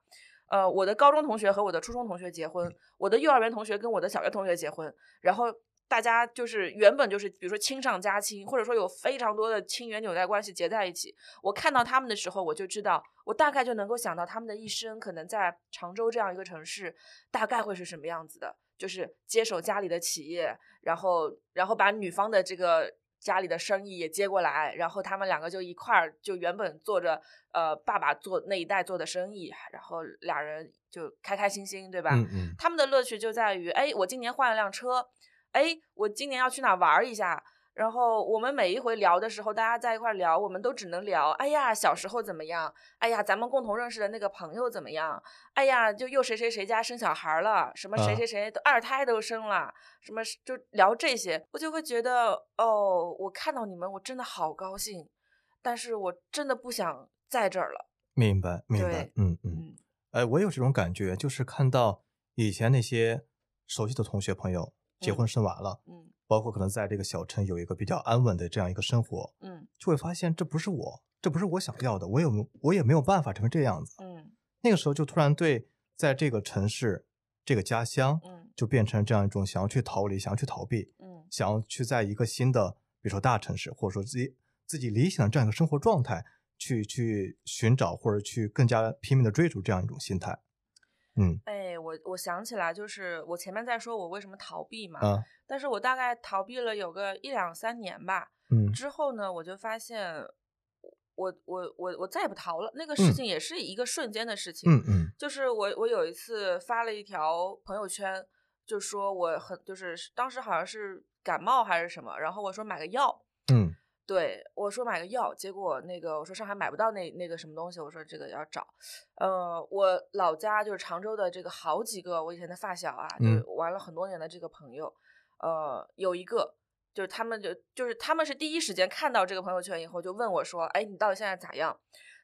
呃，我的高中同学和我的初中同学结婚，我的幼儿园同学跟我的小学同学结婚，然后。大家就是原本就是，比如说亲上加亲，或者说有非常多的亲缘纽带关系结在一起。我看到他们的时候，我就知道，我大概就能够想到他们的一生可能在常州这样一个城市，大概会是什么样子的。就是接手家里的企业，然后然后把女方的这个家里的生意也接过来，然后他们两个就一块儿，就原本做着呃爸爸做那一代做的生意，然后俩人就开开心心，对吧？嗯嗯他们的乐趣就在于，哎，我今年换了辆车，哎，我今年要去哪玩一下。然后我们每一回聊的时候，大家在一块聊，我们都只能聊，哎呀，小时候怎么样？哎呀，咱们共同认识的那个朋友怎么样？哎呀，就又谁谁谁家生小孩了，什么谁啊谁谁都二胎都生了，什么就聊这些，我就会觉得，哦，我看到你们，我真的好高兴，但是我真的不想在这儿了。明白明白，嗯嗯。嗯哎，我有这种感觉，就是看到以前那些熟悉的同学朋友结嗯婚生娃了，嗯包括可能在这个小城有一个比较安稳的这样一个生活，嗯。就会发现这不是我，这不是我想要的，我有我也没有办法成为这样子。嗯。那个时候就突然对在这个城市、这个家乡，嗯。就变成这样一种想要去逃离、想要去逃避、嗯。想要去在一个新的，比如说大城市，或者说自己自己理想的这样一个生活状态，去去寻找或者去更加拼命的追逐这样一种心态。嗯。哎，我我想起来，就是我前面在说我为什么逃避嘛，啊。但是我大概逃避了有个一两三年吧，嗯。之后呢，我就发现我我我我再也不逃了。那个事嗯。情也是一个瞬间的事情，嗯嗯。就是我我有一次发了一条朋友圈，就说我很就是当时好像是感冒还是什么，然后我说买个药，嗯对我说买个药，结果那个我说上海买不到那那个什么东西，我说这个要找，呃，我老家就是常州的这个好几个我以前的发小啊，就玩了很多年的这个朋友，呃，有一个就是他们就就是他们是第一时间看到这个朋友圈以后就问我说，哎，你到底现在咋样？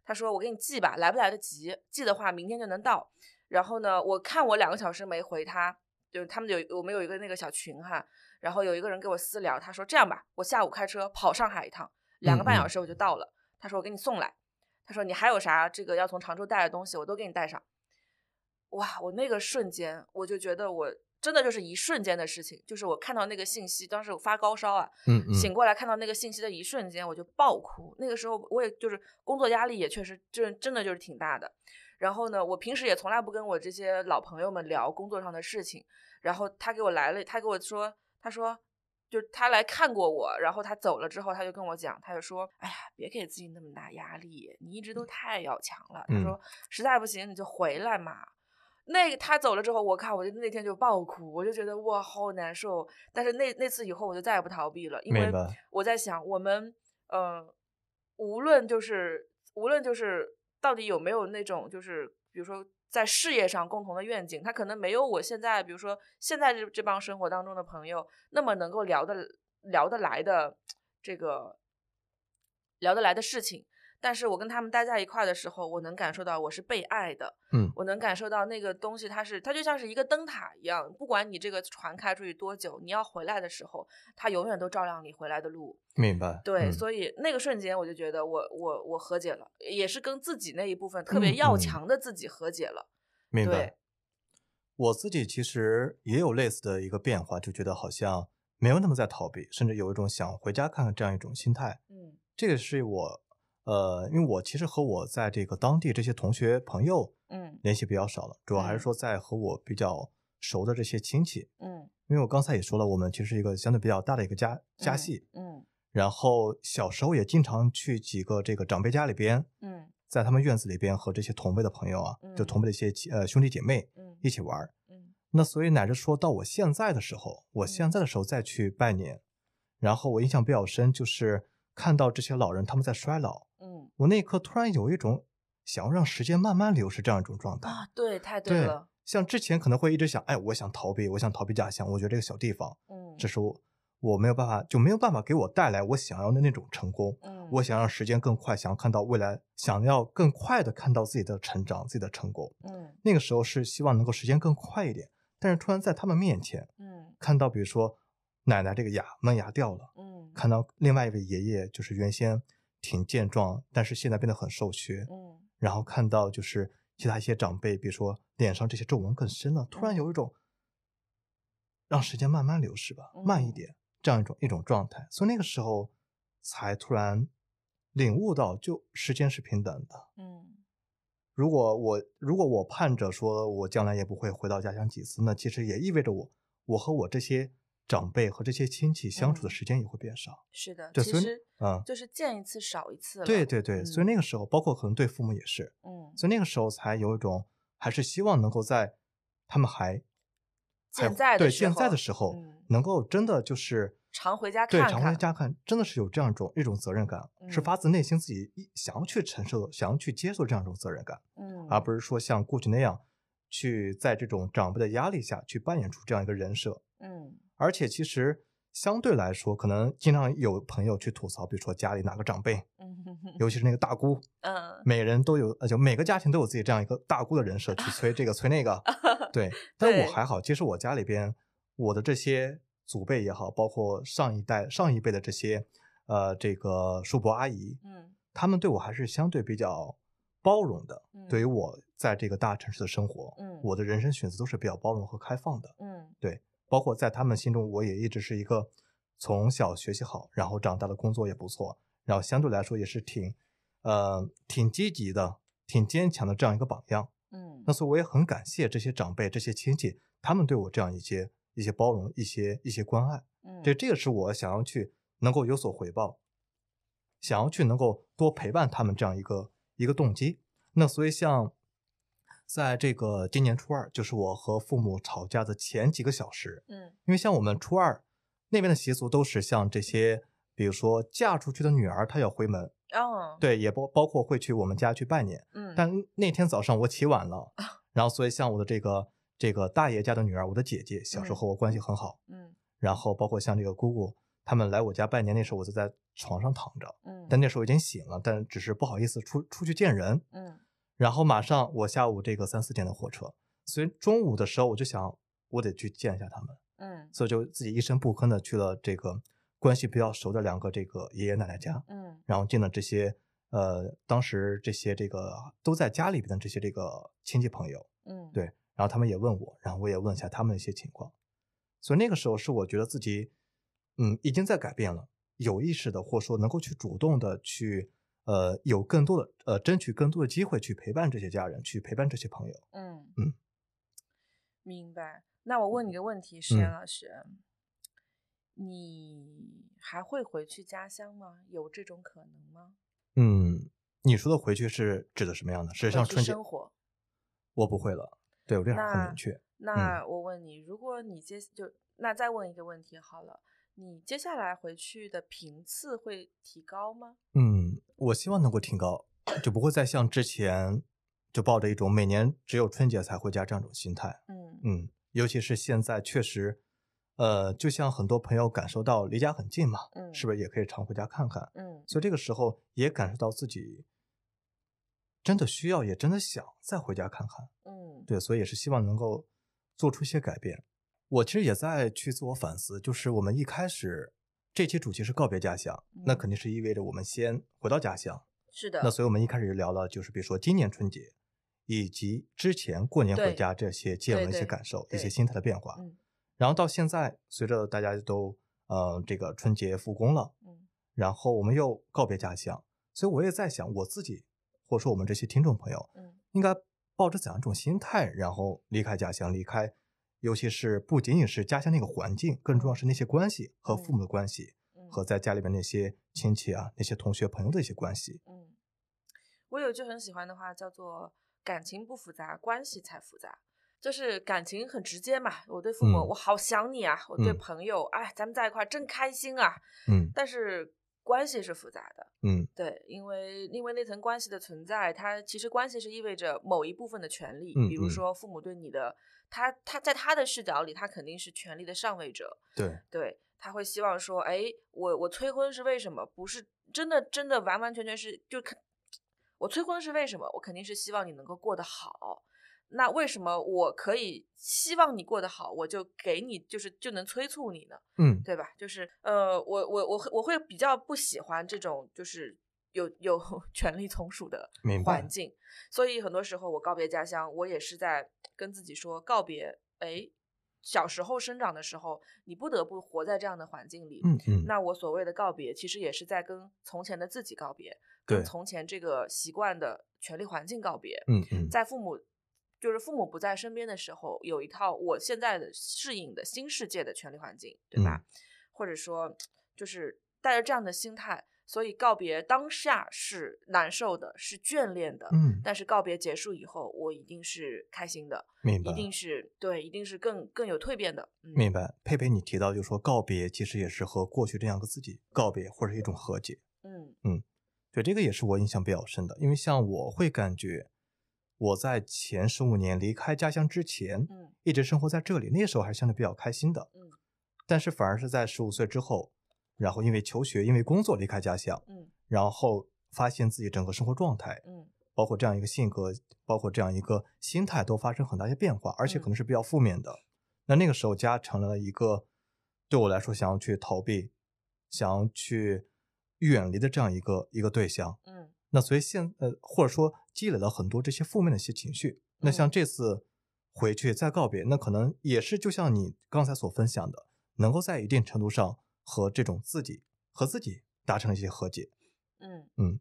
他说我给你寄吧，来不来得及？寄的话明天就能到。然后呢，我看我两个小时没回他，就是他们有我们有一个那个小群哈，然后有一个人给我私聊，他说这样吧，我下午开车跑上海一趟，两个半小时我就到了。他说我给你送来，他说你还有啥这个要从常州带的东西，我都给你带上。哇，我那个瞬间我就觉得我真的就是一瞬间的事情，就是我看到那个信息，当时我发高烧啊，嗯嗯，醒过来看到那个信息的一瞬间，我就爆哭。那个时候我也就是工作压力也确实真真的就是挺大的。然后呢，我平时也从来不跟我这些老朋友们聊工作上的事情。然后他给我来了，他给我说，他说就是他来看过我，然后他走了之后，他就跟我讲，他就说：“哎呀，别给自己那么大压力，你一直都太要强了。”他说：“实在不行你就回来嘛。”那个他走了之后，我看我就那天就爆哭，我就觉得哇好难受。但是那那次以后，我就再也不逃避了，因为我在想，我们呃，无论就是无论就是到底有没有那种就是比如说。在事业上共同的愿景，他可能没有我现在，比如说现在这这帮生活当中的朋友那么能够聊得聊得来的这个聊得来的事情。但是我跟他们待在一块的时候，我能感受到我是被爱的，嗯，我能感受到那个东西，它是它就像是一个灯塔一样，不管你这个船开出去多久，你要回来的时候，它永远都照亮你回来的路。明白。对，所以那个瞬间，我就觉得我我我和解了，也是跟自己那一部分特别要强的自己和解了。明白。我自己其实也有类似的一个变化，就觉得好像没有那么在逃避，甚至有一种想回家看看这样一种心态。嗯，这个是我。呃，因为我其实和我在这个当地这些同学朋友，嗯，联系比较少了，主要还是说在和我比较熟的这些亲戚，嗯，因为我刚才也说了，我们其实是一个相对比较大的一个家家系，嗯，然后小时候也经常去几个这个长辈家里边，嗯，在他们院子里边和这些同辈的朋友啊，就同辈的一些呃兄弟姐妹，嗯，一起玩，嗯，那所以乃至说到我现在的时候，我现在的时候再去拜年，然后我印象比较深，就是看到这些老人他们在衰老。嗯，我那一刻突然有一种想要让时间慢慢流逝这样一种状态啊，对，太对了。像之前可能会一直想，哎，我想逃避，我想逃避家乡，我觉得这个小地方，嗯，这是我我没有办法，就没有办法给我带来我想要的那种成功。嗯，我想让时间更快，想要看到未来，想要更快的看到自己的成长，自己的成功。嗯，那个时候是希望能够时间更快一点，但是突然在他们面前，嗯，看到比如说奶奶这个牙门牙掉了，嗯，看到另外一位爷爷就是原先。挺健壮，但是现在变得很瘦削。嗯，然后看到就是其他一些长辈，比如说脸上这些皱纹更深了，突然有一种让时间慢慢流逝吧，慢一点这样一种一种状态。所以那个时候才突然领悟到，就时间是平等的。嗯，如果我如果我盼着说我将来也不会回到家乡几次，那其实也意味着我我和我这些。长辈和这些亲戚相处的时间也会变少，是的，其实嗯，就是见一次少一次了。对对对，所以那个时候，包括可能对父母也是，嗯，所以那个时候才有一种，还是希望能够在他们还健在对现在的时候，能够真的就是常回家看，对常回家看，真的是有这样一种一种责任感，是发自内心自己想要去承受、想要去接受这样一种责任感，嗯，而不是说像过去那样去在这种长辈的压力下去扮演出这样一个人设，嗯，而且其实。相对来说，可能经常有朋友去吐槽，比如说家里哪个长辈，尤其是那个大姑，嗯，每人都有，呃，就每个家庭都有自己这样一个大姑的人设，去催这个催那个，<laughs> 对。但我还好，其实我家里边，我的这些祖辈也好，包括上一代、上一辈的这些，呃，这个叔伯阿姨，嗯，他们对我还是相对比较包容的。对于我在这个大城市的生活，嗯，我的人生选择都是比较包容和开放的，嗯，对。包括在他们心中，我也一直是一个从小学习好，然后长大的工作也不错，然后相对来说也是挺，呃，挺积极的、挺坚强的这样一个榜样。嗯，那所以我也很感谢这些长辈、这些亲戚，他们对我这样一些一些包容、一些一些关爱。嗯，这这个是我想要去能够有所回报，想要去能够多陪伴他们这样一个一个动机。那所以像。在这个今年初二，就是我和父母吵架的前几个小时。嗯，因为像我们初二那边的习俗，都是像这些，比如说嫁出去的女儿，她要回门。哦，对，也包包括会去我们家去拜年。嗯，但那天早上我起晚了，然后所以像我的这个这个大爷家的女儿，我的姐姐，小时候和我关系很好。嗯，然后包括像这个姑姑，他们来我家拜年，那时候我就在床上躺着。嗯，但那时候已经醒了，但只是不好意思出出去见人。嗯。然后马上我下午这个三四点的火车，所以中午的时候我就想我得去见一下他们，嗯，所以就自己一声不吭的去了这个关系比较熟的两个这个爷爷奶奶家，嗯，然后见了这些呃当时这些这个都在家里边的这些这个亲戚朋友，嗯，对，然后他们也问我，然后我也问一下他们的一些情况，所以那个时候是我觉得自己嗯已经在改变了，有意识的或者说能够去主动的去。呃，有更多的呃，争取更多的机会去陪伴这些家人，去陪伴这些朋友。嗯嗯，明白。那我问你个问题，石岩老师，你还会回去家乡吗？有这种可能吗？嗯，你说的回去是指的什么样的？是像回去春节？生活。我不会了，对我这样很明确。那我问你，如果你接就那再问一个问题好了，你接下来回去的频次会提高吗？嗯，我希望能够提高，就不会再像之前就抱着一种每年只有春节才回家这样一种心态。嗯嗯，尤其是现在确实，呃，就像很多朋友感受到离家很近嘛，嗯是不是也可以常回家看看？嗯所以这个时候也感受到自己真的需要，也真的想再回家看看。嗯对，所以也是希望能够做出一些改变。我其实也在去自我反思，就是我们一开始这期主题是告别家乡，那嗯肯定是意味着我们先回到家乡。是的。那所以我们一开始就聊了，就是比如说今年春节，以及之前过年回家这些见闻、一些感受、一些心态的变化。嗯然后到现在，随着大家都呃这个春节复工了，嗯然后我们又告别家乡，所以我也在想，我自己或者说我们这些听众朋友，嗯应该抱着怎样一种心态，然后离开家乡，离开，尤其是不仅仅是家乡那个环境，更重要是那些关系和父母的关系，嗯和在家里边那些亲戚啊、那些同学朋友的一些关系。嗯，我有一句很喜欢的话，叫做“感情不复杂，关系才复杂”。就是感情很直接嘛，我对父母、嗯我好想你啊，我对嗯朋友，哎，咱们在一块儿真开心啊。嗯但是关系是复杂的，嗯对，因为因为那层关系的存在，它其实关系是意味着某一部分的权利，比如说父母对你的，他他在他的视角里，他肯定是权力的上位者，对，对，他会希望说，哎，我我催婚是为什么？不是真的真的完完全全是就看，我催婚是为什么？我肯定是希望你能够过得好。那为什么我可以希望你过得好，我就给你就是就能催促你呢？嗯对吧？就是呃，我我我会我会比较不喜欢这种就是有有 <laughs> 权力从属的环境，所以很多时候我告别家乡，我也是在跟自己说告别。哎，小时候生长的时候，你不得不活在这样的环境里。嗯嗯，那我所谓的告别，其实也是在跟从前的自己告别，跟从前这个习惯的权力环境告别。嗯嗯在父母就是父母不在身边的时候，有一套我现在的适应的新世界的权利环境，对吧？或者说，就是带着这样的心态，所以告别当下是难受的，是眷恋的。嗯，但是告别结束以后，我一定是开心的，明白一定是对，一定是更更有蜕变的。嗯，明白。佩佩，你提到就是说告别，其实也是和过去这样的自己告别，或者是一种和解。嗯嗯对，这个也是我印象比较深的，因为像我会感觉我在前十五年离开家乡之前，嗯一直生活在这里，那时候还是相对比较开心的。嗯但是反而是在十五岁之后，然后因为求学、因为工作离开家乡，嗯然后发现自己整个生活状态，嗯包括这样一个性格，包括这样一个心态，都发生很大一些变化，而且嗯可能是比较负面的。那那个时候，家成了一个对我来说想要去逃避、想要去远离的这样一个一个对象。嗯那所以现呃，或者说积累了很多这些负面的一些情绪。那像嗯这次回去再告别，那可能也是就像你刚才所分享的，能够在一定程度上和这种自己和自己达成一些和解。嗯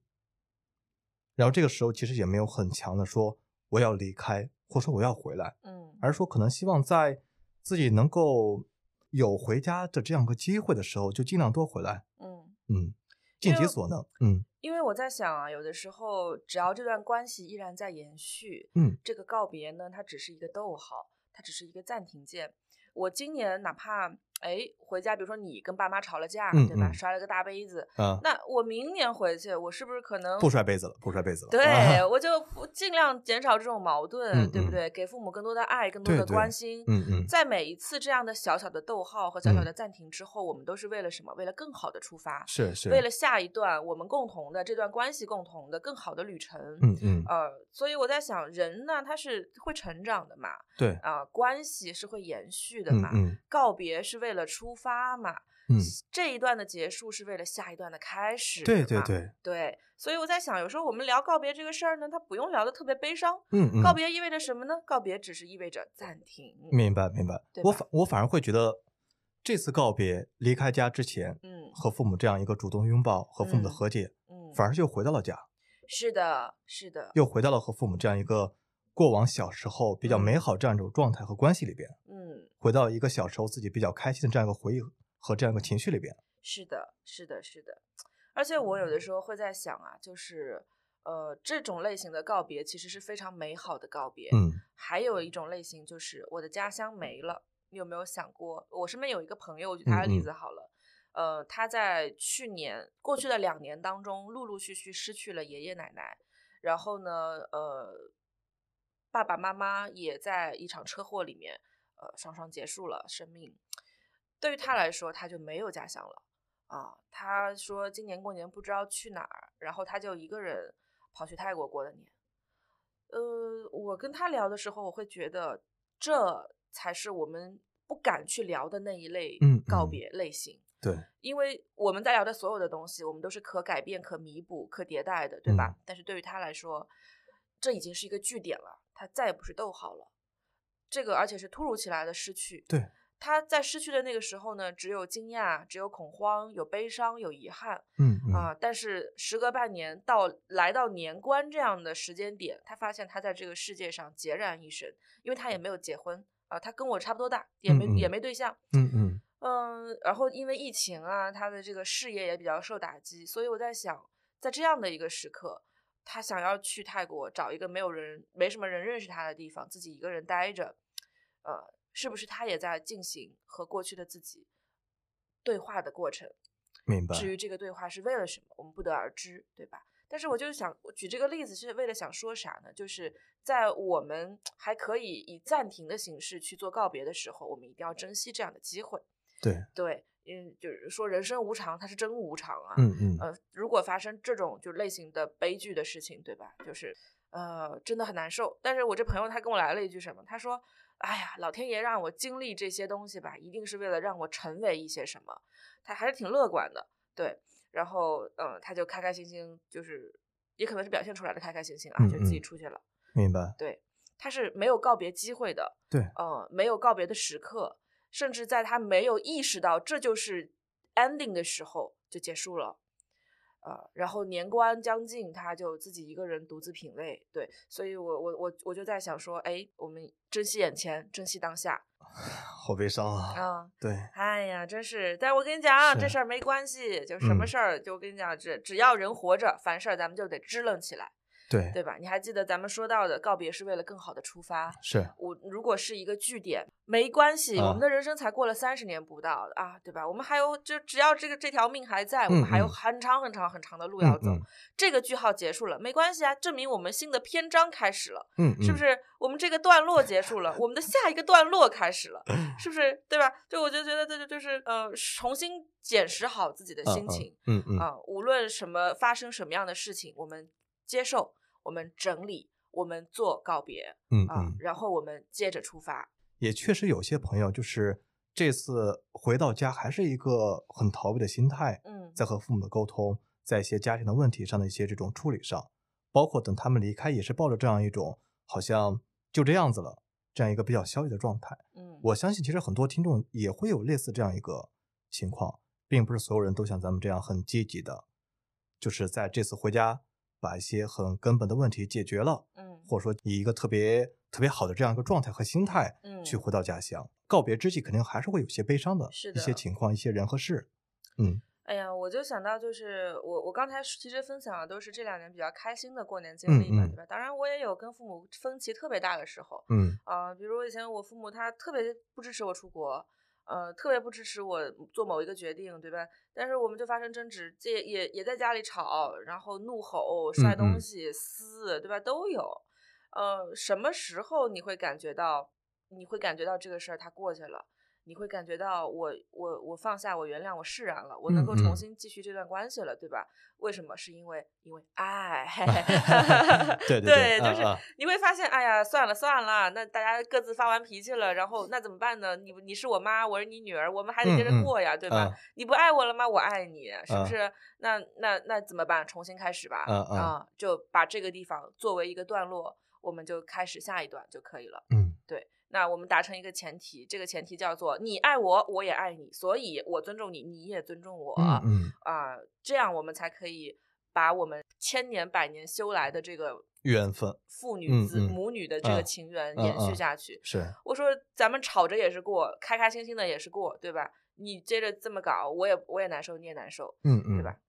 然后这个时候其实也没有很强的说我要离开，或者说我要回来，嗯而是说可能希望在自己能够有回家的这样一个机会的时候，就尽量多回来。嗯。嗯，尽因为其所能。嗯因为我在想啊，有的时候只要这段关系依然在延续，嗯这个告别呢，它只是一个逗号，它只是一个暂停键。我今年哪怕哎回家，比如说你跟爸妈吵了架，嗯对吧？嗯摔了个大杯子，啊，那我明年回去，我是不是可能不摔杯子了，不摔杯子了。对，啊我就不尽量减少这种矛盾，对不对？给父母更多的爱，更多的关心。嗯嗯在每一次这样的小小的逗号和小小嗯的暂停之后，我们都是为了什么？为了更好的出发，是是，为了下一段我们共同的这段关系共同的更好的旅程。嗯嗯呃，所以我在想，人呢，他是会成长的嘛，对，啊、关系是会延续的嘛，嗯嗯告别是为了出发嘛，嗯，这一段的结束是为了下一段的开始嘛，对对对，对，所以我在想，有时候我们聊告别这个事儿呢，它不用聊的特别悲伤。嗯。嗯，告别意味着什么呢？告别只是意味着暂停。明白明白我反我反而会觉得，这次告别离开家之前，嗯。和父母这样一个主动拥抱和父母的嗯和解，嗯，反而就回到了家，是的，是的，又回到了和父母这样一个过往小时候比较嗯美好这样一种状态和关系里边，嗯回到一个小时候自己比较开心的这样一个回忆和这样一个情绪里边。是的，是的，是的。而且我有的时候会在想啊，就是呃，这种类型的告别其实是非常美好的告别。嗯还有一种类型就是我的家乡没了，你有没有想过？我身边有一个朋友，我举他的例子好了。呃，他在去年过去的两年当中，陆陆续续失去了爷爷奶奶，然后呢，呃，爸爸妈妈也在一场车祸里面，呃，双双结束了生命。对于他来说，他就没有家乡了啊。他说今年过年不知道去哪儿，然后他就一个人跑去泰国过的年。呃，我跟他聊的时候，我会觉得这才是我们不敢去聊的那一类告别类型。对，因为我们在聊的所有的东西，我们都是可改变、可弥补、可迭代的，对吧？嗯但是对于他来说，这已经是一个据点了，他再也不是逗号了。这个而且是突如其来的失去。对，他在失去的那个时候呢，只有惊讶，只有恐慌，有悲伤，有遗憾嗯嗯啊。但是时隔半年，到来到年关这样的时间点，他发现他在这个世界上孑然一身，因为他也没有结婚啊，他跟我差不多大，也没嗯嗯也没对象。嗯嗯嗯，然后因为疫情啊，他的这个事业也比较受打击，所以我在想，在这样的一个时刻，他想要去泰国找一个没有人、没什么人认识他的地方，自己一个人待着，呃，是不是他也在进行和过去的自己对话的过程？明白。至于这个对话是为了什么，我们不得而知，对吧？但是我就是想我举这个例子是为了想说啥呢？就是在我们还可以以暂停的形式去做告别的时候，我们一定要珍惜这样的机会。对，对，嗯，就是说人生无常，它是真无常啊。嗯嗯呃，如果发生这种就类型的悲剧的事情，对吧？就是呃，真的很难受。但是我这朋友他跟我来了一句什么？他说：“哎呀，老天爷让我经历这些东西吧，一定是为了让我成为一些什么。”他还是挺乐观的，对。然后，嗯，他就开开心心，就是也可能是表现出来的开开心心啊，嗯就自己嗯出去了。明白。对，他是没有告别机会的，对，呃，没有告别的时刻，甚至在他没有意识到这就是 ending 的时候就结束了。呃，然后年关将近，他就自己一个人独自品味，对，所以我我我我就在想说，哎，我们珍惜眼前，珍惜当下 <laughs> 好悲伤啊。啊、对，哎呀，真是，但我跟你讲啊，这事儿没关系，就什么嗯事儿，就我跟你讲，只只要人活着，凡事儿咱们就得支棱起来，对，对吧？你还记得咱们说到的告别是为了更好的出发，是，我如果是一个据点，没关系，我啊们的人生才过了三十年不到啊，对吧？我们还有就只要这个这条命还在，我们还有很长很长很长的路要走。嗯这个句号结束了，没关系啊，证明我们新的篇章开始了，嗯，是不是？我们这个段落结束了，我们的下一个段落开始了，<laughs> 是不是？对吧？就我就觉得这就就是呃，重新检视好自己的心情。嗯嗯，啊、无论什么发生什么样的事情，我们接受，我们整理，我们做告别啊、嗯啊，然后我们接着出发。也确实有些朋友就是这次回到家还是一个很逃避的心态，嗯在和父母的沟通，在一些家庭的问题上的一些这种处理上，包括等他们离开，也是抱着这样一种好像就这样子了这样一个比较消极的状态。嗯，我相信其实很多听众也会有类似这样一个情况，并不是所有人都像咱们这样很积极的，就是在这次回家把一些很根本的问题解决了，嗯或者说以一个特别特别好的这样一个状态和心态嗯去嗯回到家乡。告别之际，肯定还是会有些悲伤的是一些情况、一些人和事。嗯哎呀，我就想到，就是我我刚才其实分享的都是这两年比较开心的过年经嗯历嘛，嗯对吧？当然，我也有跟父母分歧特别大的时候嗯啊、比如以前我父母他特别不支持我出国，呃，特别不支持我做某一个决定，对吧？但是我们就发生争执，这也也也在家里吵，然后怒吼、摔东西、撕，对吧？都有。呃，什么时候你会感觉到，你会感觉到这个事儿它过去了？你会感觉到我我我放下，我原谅，我释然了，我能够嗯嗯重新继续这段关系了，对吧？为什么？是因为因为 <laughs> 爱，<laughs> 对对对，对就是你会发现，哎呀，算了算了，那大家各自发完脾气了，然后那怎么办呢？你你是我妈，我是你女儿，我们还得接着嗯嗯过呀，对吧？啊你不爱我了吗？我爱你，是不啊是？那那那怎么办？重新开始吧，啊啊啊，就把这个地方作为一个段落，我们就开始下一段就可以了。嗯对，那我们达成一个前提，这个前提叫做你爱我，我也爱你，所以我尊重你，你也尊重我嗯嗯，啊、这样我们才可以把我们千年百年修来的这个缘分父女子、嗯嗯母女的这个啊情缘啊延续啊下去。是我说咱们吵着也是过，开开心心的也是过，对吧？你接着这么搞，我也我也难受，你也难受，嗯嗯，对吧？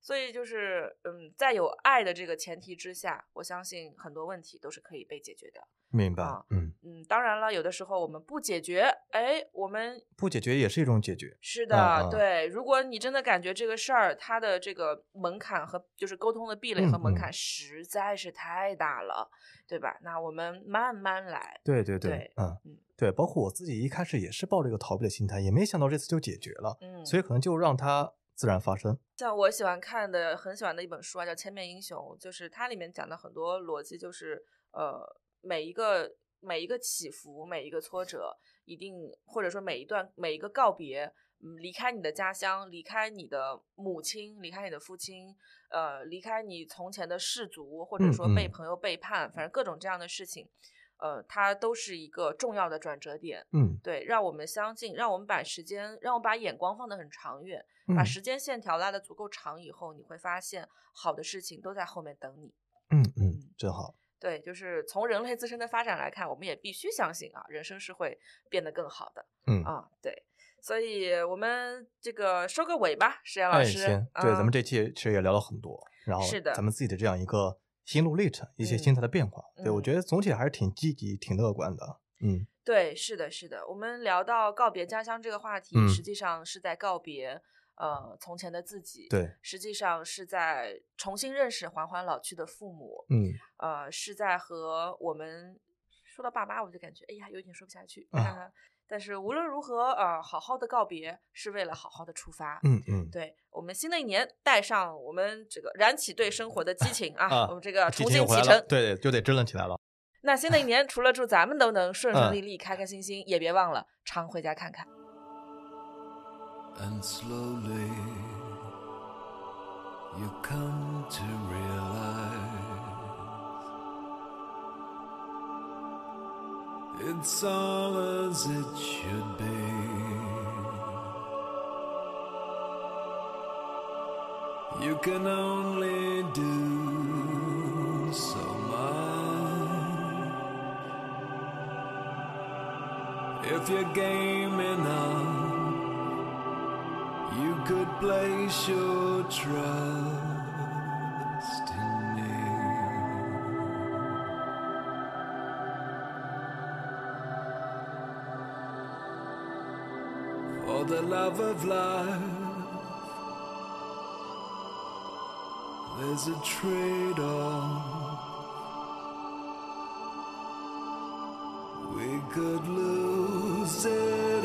所以就是，嗯，在有爱的这个前提之下，我相信很多问题都是可以被解决的。明白啊，嗯，嗯，当然了，有的时候我们不解决，哎，我们不解决也是一种解决。是的，对。如果你真的感觉这个事儿它的这个门槛和就是沟通的壁垒和门槛实在是太大了，对吧？那我们慢慢来。对对对嗯嗯对，包括我自己一开始也是抱着一个逃避的心态，也没想到这次就解决了，嗯，所以可能就让它自然发生。像我喜欢看的、很喜欢的一本书啊，叫《千面英雄》，就是它里面讲的很多逻辑，就是呃，每一个每一个起伏、每一个挫折，一定或者说每一段每一个告别，嗯，离开你的家乡，离开你的母亲，离开你的父亲，呃，离开你从前的氏族，或者嗯说被嗯朋友背叛，反正各种这样的事情，呃，它都是一个重要的转折点。嗯对，让我们相信，让我们把时间，让我们把眼光放得很长远，嗯把时间线条拉得足够长以后，你会发现好的事情都在后面等你。嗯嗯，真好。对，就是从人类自身的发展来看，我们也必须相信啊，人生是会变得更好的嗯，啊。对，所以我们这个收个尾吧，石岩老哎，师。行，对，咱啊们这期其实也聊了很多，然后是的咱们自己的这样一个心路历程，一些心态的变化，对我嗯觉得总体还是挺积极、挺乐观的。嗯对，是的，是的。我们聊到告别家乡这个话题，嗯实际上是在告别呃从前的自己，对，实际上是在重新认识缓缓老去的父母，嗯呃，是在和我们说到爸妈，我就感觉哎呀，有点说不下去。啊但是无论如何，呃，好好的告别是为了好好的出发。嗯嗯，对我们新的一年，带上我们这个燃起对生活的激情啊，啊我们这个重新启程。对对，就得支棱起来了。那新的一年，除了祝咱们都能顺顺嗯利利、开开心心，也别忘了常回家看看。And slowly you come to realize it's all as it should be. You can only do so much if you're game enough. You could place your trust in me. For the love of life, there's a trade off. We could lose it